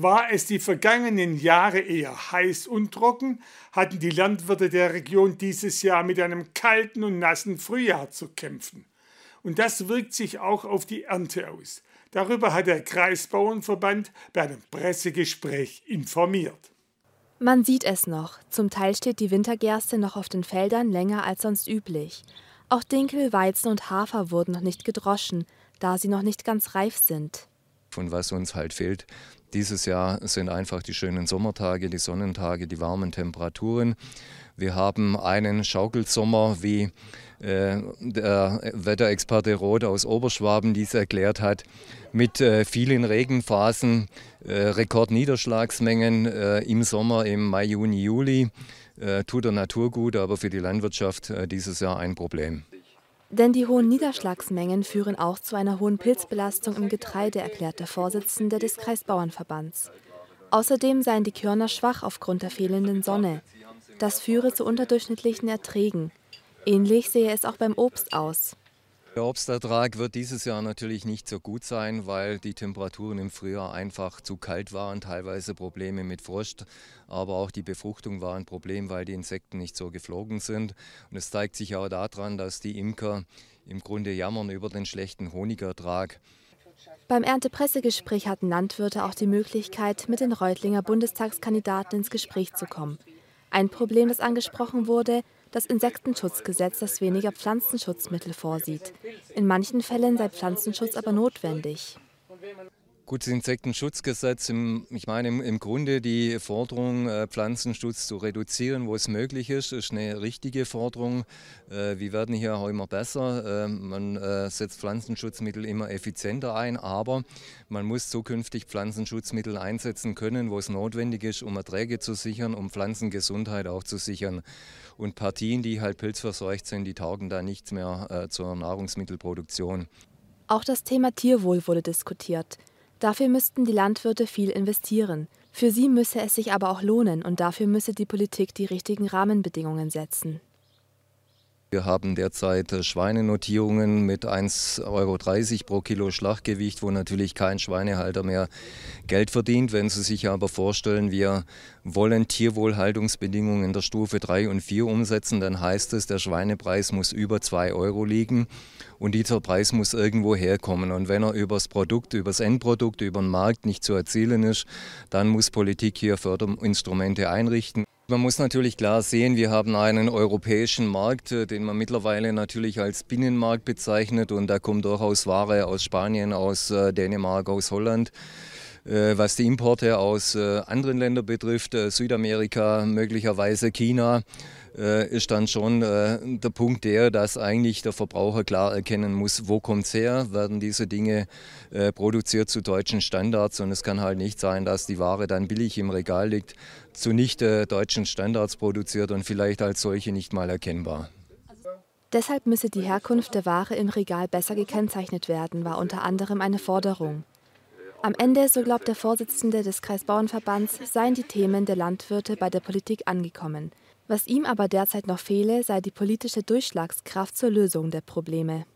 War es die vergangenen Jahre eher heiß und trocken, hatten die Landwirte der Region dieses Jahr mit einem kalten und nassen Frühjahr zu kämpfen. Und das wirkt sich auch auf die Ernte aus. Darüber hat der Kreisbauernverband bei einem Pressegespräch informiert. Man sieht es noch. Zum Teil steht die Wintergerste noch auf den Feldern länger als sonst üblich. Auch Dinkel, Weizen und Hafer wurden noch nicht gedroschen, da sie noch nicht ganz reif sind. Von was uns halt fehlt, dieses Jahr sind einfach die schönen Sommertage, die Sonnentage, die warmen Temperaturen. Wir haben einen Schaukelsommer, wie äh, der Wetterexperte Roth aus Oberschwaben dies erklärt hat, mit äh, vielen Regenphasen, äh, Rekordniederschlagsmengen äh, im Sommer, im Mai, Juni, Juli. Äh, tut der Natur gut, aber für die Landwirtschaft äh, dieses Jahr ein Problem. Denn die hohen Niederschlagsmengen führen auch zu einer hohen Pilzbelastung im Getreide, erklärt der Vorsitzende des Kreisbauernverbands. Außerdem seien die Körner schwach aufgrund der fehlenden Sonne. Das führe zu unterdurchschnittlichen Erträgen. Ähnlich sehe es auch beim Obst aus. Der Obstertrag wird dieses Jahr natürlich nicht so gut sein, weil die Temperaturen im Frühjahr einfach zu kalt waren, teilweise Probleme mit Frost, aber auch die Befruchtung war ein Problem, weil die Insekten nicht so geflogen sind. Und es zeigt sich auch daran, dass die Imker im Grunde jammern über den schlechten Honigertrag. Beim Erntepressegespräch hatten Landwirte auch die Möglichkeit, mit den Reutlinger Bundestagskandidaten ins Gespräch zu kommen. Ein Problem, das angesprochen wurde, das Insektenschutzgesetz, das weniger Pflanzenschutzmittel vorsieht. In manchen Fällen sei Pflanzenschutz aber notwendig. Gut, das Insektenschutzgesetz, ich meine im, Grunde die Forderung, äh, Pflanzenschutz zu reduzieren, wo es möglich ist, ist eine richtige Forderung. Äh, wir werden hier auch immer besser. Äh, man äh, setzt Pflanzenschutzmittel immer effizienter ein, aber man muss zukünftig Pflanzenschutzmittel einsetzen können, wo es notwendig ist, um Erträge zu sichern, um Pflanzengesundheit auch zu sichern. Und Partien, die halt pilzverseucht sind, die taugen da nichts mehr zur Nahrungsmittelproduktion. Auch das Thema Tierwohl wurde diskutiert. Dafür müssten die Landwirte viel investieren. Für sie müsse es sich aber auch lohnen und dafür müsse die Politik die richtigen Rahmenbedingungen setzen. Wir haben derzeit äh, Schweinenotierungen mit 1,30 Euro pro Kilo Schlachtgewicht, wo natürlich kein Schweinehalter mehr Geld verdient. Wenn Sie sich aber vorstellen, wir wollen Tierwohlhaltungsbedingungen in der Stufe 3 und 4 umsetzen, dann heißt es, der Schweinepreis muss über 2 Euro liegen und dieser Preis muss irgendwo herkommen. Und wenn er übers Produkt, übers Endprodukt, über den Markt nicht zu erzielen ist, dann muss Politik hier Förderinstrumente einrichten. Man muss natürlich klar sehen, wir haben einen europäischen Markt, äh, den man mittlerweile natürlich als Binnenmarkt bezeichnet und da kommt durchaus Ware aus Spanien, aus äh, Dänemark, aus Holland. Äh, was die Importe aus anderen Ländern betrifft, Südamerika, möglicherweise China, ist dann schon der Punkt der, dass eigentlich der Verbraucher klar erkennen muss, wo kommt es her, werden diese Dinge produziert zu deutschen Standards und es kann halt nicht sein, dass die Ware dann billig im Regal liegt, zu nicht äh, deutschen Standards produziert und vielleicht als solche nicht mal erkennbar. Deshalb müsse die Herkunft der Ware im Regal besser gekennzeichnet werden, war unter anderem eine Forderung. Am Ende, so glaubt der Vorsitzende des Kreisbauernverbands, seien die Themen der Landwirte bei der Politik angekommen. Was ihm aber derzeit noch fehle, sei die politische Durchschlagskraft zur Lösung der Probleme.